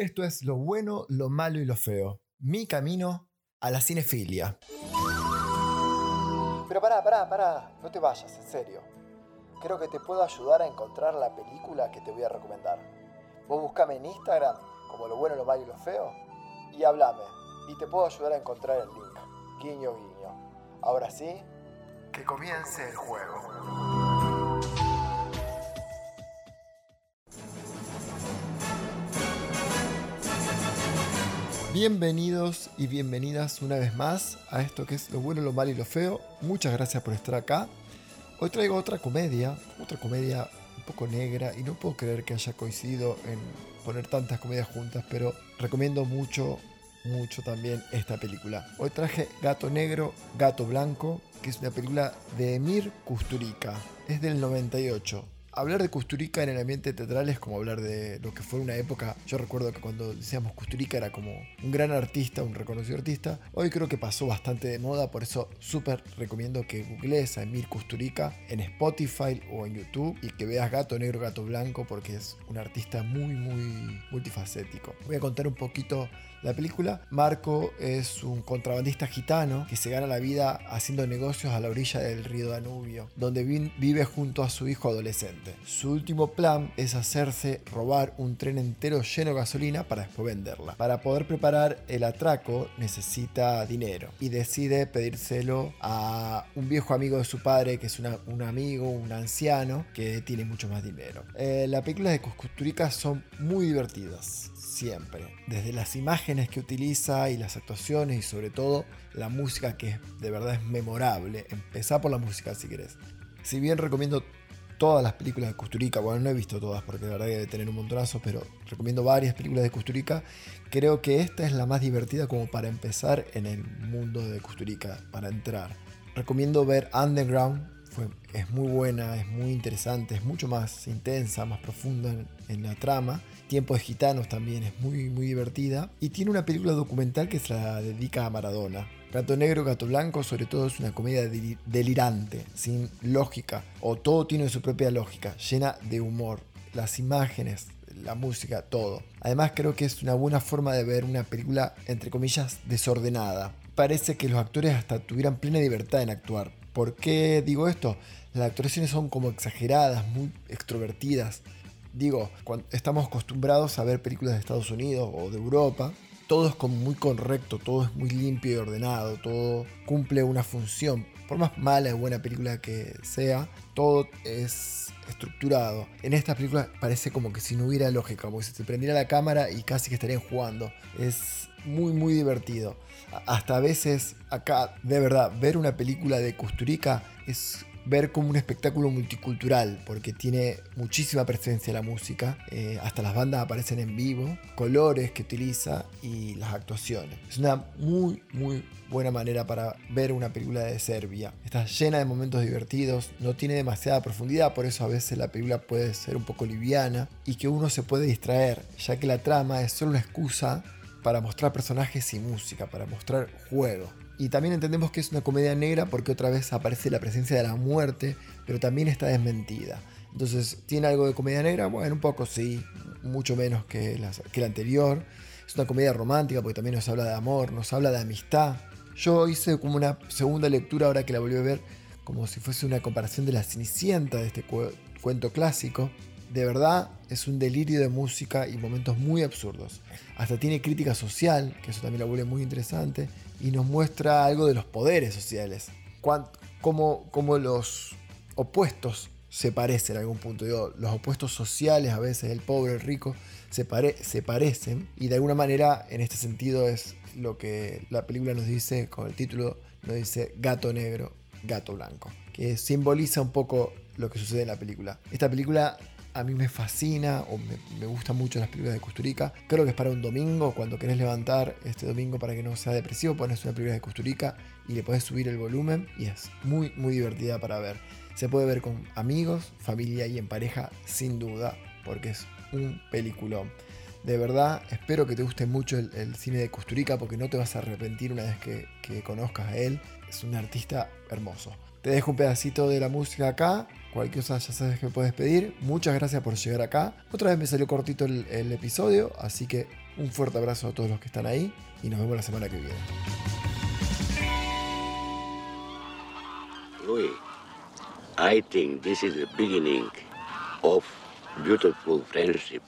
Esto es lo bueno, lo malo y lo feo. Mi camino a la cinefilia. Pero pará, pará, pará. No te vayas, en serio. Creo que te puedo ayudar a encontrar la película que te voy a recomendar. Vos buscame en Instagram como lo bueno, lo malo y lo feo y hablame. Y te puedo ayudar a encontrar el link. Guiño, guiño. Ahora sí, que comience el juego. Bienvenidos y bienvenidas una vez más a esto que es lo bueno, lo malo y lo feo. Muchas gracias por estar acá. Hoy traigo otra comedia, otra comedia un poco negra y no puedo creer que haya coincidido en poner tantas comedias juntas, pero recomiendo mucho, mucho también esta película. Hoy traje Gato Negro, Gato Blanco, que es una película de Emir Kusturica. Es del 98 hablar de Kusturica en el ambiente teatral es como hablar de lo que fue una época. Yo recuerdo que cuando decíamos Kusturica era como un gran artista, un reconocido artista. Hoy creo que pasó bastante de moda, por eso súper recomiendo que googlees a Emir Kusturica en Spotify o en YouTube y que veas Gato Negro, Gato Blanco, porque es un artista muy, muy multifacético. Voy a contar un poquito la película. Marco es un contrabandista gitano que se gana la vida haciendo negocios a la orilla del río Danubio, donde vive junto a su hijo adolescente. Su último plan es hacerse robar un tren entero lleno de gasolina para después venderla. Para poder preparar el atraco necesita dinero y decide pedírselo a un viejo amigo de su padre que es un amigo, un anciano que tiene mucho más dinero. Eh, las películas de Cuscusturica son muy divertidas siempre. Desde las imágenes que utiliza y las actuaciones y sobre todo la música que de verdad es memorable. Empezá por la música si querés. Si bien recomiendo todas las películas de Custurica, bueno, no he visto todas porque la verdad que debe tener un montonazo, pero recomiendo varias películas de Custurica. Creo que esta es la más divertida como para empezar en el mundo de Custurica, para entrar. Recomiendo ver Underground, es muy buena, es muy interesante, es mucho más intensa, más profunda en la trama. Tiempo de Gitanos también es muy, muy divertida. Y tiene una película documental que se la dedica a Maradona. Gato Negro, Gato Blanco, sobre todo es una comedia delirante, sin lógica, o todo tiene su propia lógica, llena de humor. Las imágenes, la música, todo. Además creo que es una buena forma de ver una película, entre comillas, desordenada. Parece que los actores hasta tuvieran plena libertad en actuar. ¿Por qué digo esto? Las actuaciones son como exageradas, muy extrovertidas digo, cuando estamos acostumbrados a ver películas de Estados Unidos o de Europa, todo es como muy correcto, todo es muy limpio y ordenado, todo cumple una función. Por más mala o buena película que sea, todo es estructurado. En esta película parece como que si no hubiera lógica, como si se prendiera la cámara y casi que estarían jugando. Es muy muy divertido. Hasta a veces acá, de verdad, ver una película de Kusturica es ver como un espectáculo multicultural, porque tiene muchísima presencia la música, eh, hasta las bandas aparecen en vivo, colores que utiliza y las actuaciones. Es una muy, muy buena manera para ver una película de Serbia. Está llena de momentos divertidos, no tiene demasiada profundidad, por eso a veces la película puede ser un poco liviana y que uno se puede distraer, ya que la trama es solo una excusa para mostrar personajes y música, para mostrar juego. Y también entendemos que es una comedia negra porque otra vez aparece la presencia de la muerte, pero también está desmentida. Entonces, ¿tiene algo de comedia negra? Bueno, un poco sí, mucho menos que la, anterior. Es una comedia romántica porque también nos habla de amor, nos habla de amistad. Yo hice como una segunda lectura ahora que la volví a ver, como si fuese una comparación de la Cenicienta de este cuento clásico. De verdad es un delirio de música y momentos muy absurdos. Hasta tiene crítica social, que eso también la vuelve muy interesante y nos muestra algo de los poderes sociales, cómo, los opuestos se parecen a algún punto. los opuestos sociales, a veces el pobre, el rico, se, se parecen y de alguna manera en este sentido es lo que la película nos dice con el título, nos dice gato negro, gato blanco, que simboliza un poco lo que sucede en la película. Esta película a mí me fascina o me, me, gustan mucho las películas de Custurica. Creo que es para un domingo, cuando querés levantar este domingo para que no sea depresivo, pones una película de Custurica y le podés subir el volumen y es muy, muy divertida para ver. Se puede ver con amigos, familia y en pareja sin duda, porque es un peliculón. De verdad, espero que te guste mucho el, cine de Custurica porque no te vas a arrepentir una vez que, que conozcas a él. Es un artista hermoso. Te dejo un pedacito de la música acá. Cualquier cosa ya sabes que me puedes pedir. Muchas gracias por llegar acá. Otra vez me salió cortito el, episodio, así que un fuerte abrazo a todos los que están ahí y nos vemos la semana que viene. Louis, I think this is the beginning of beautiful friendship.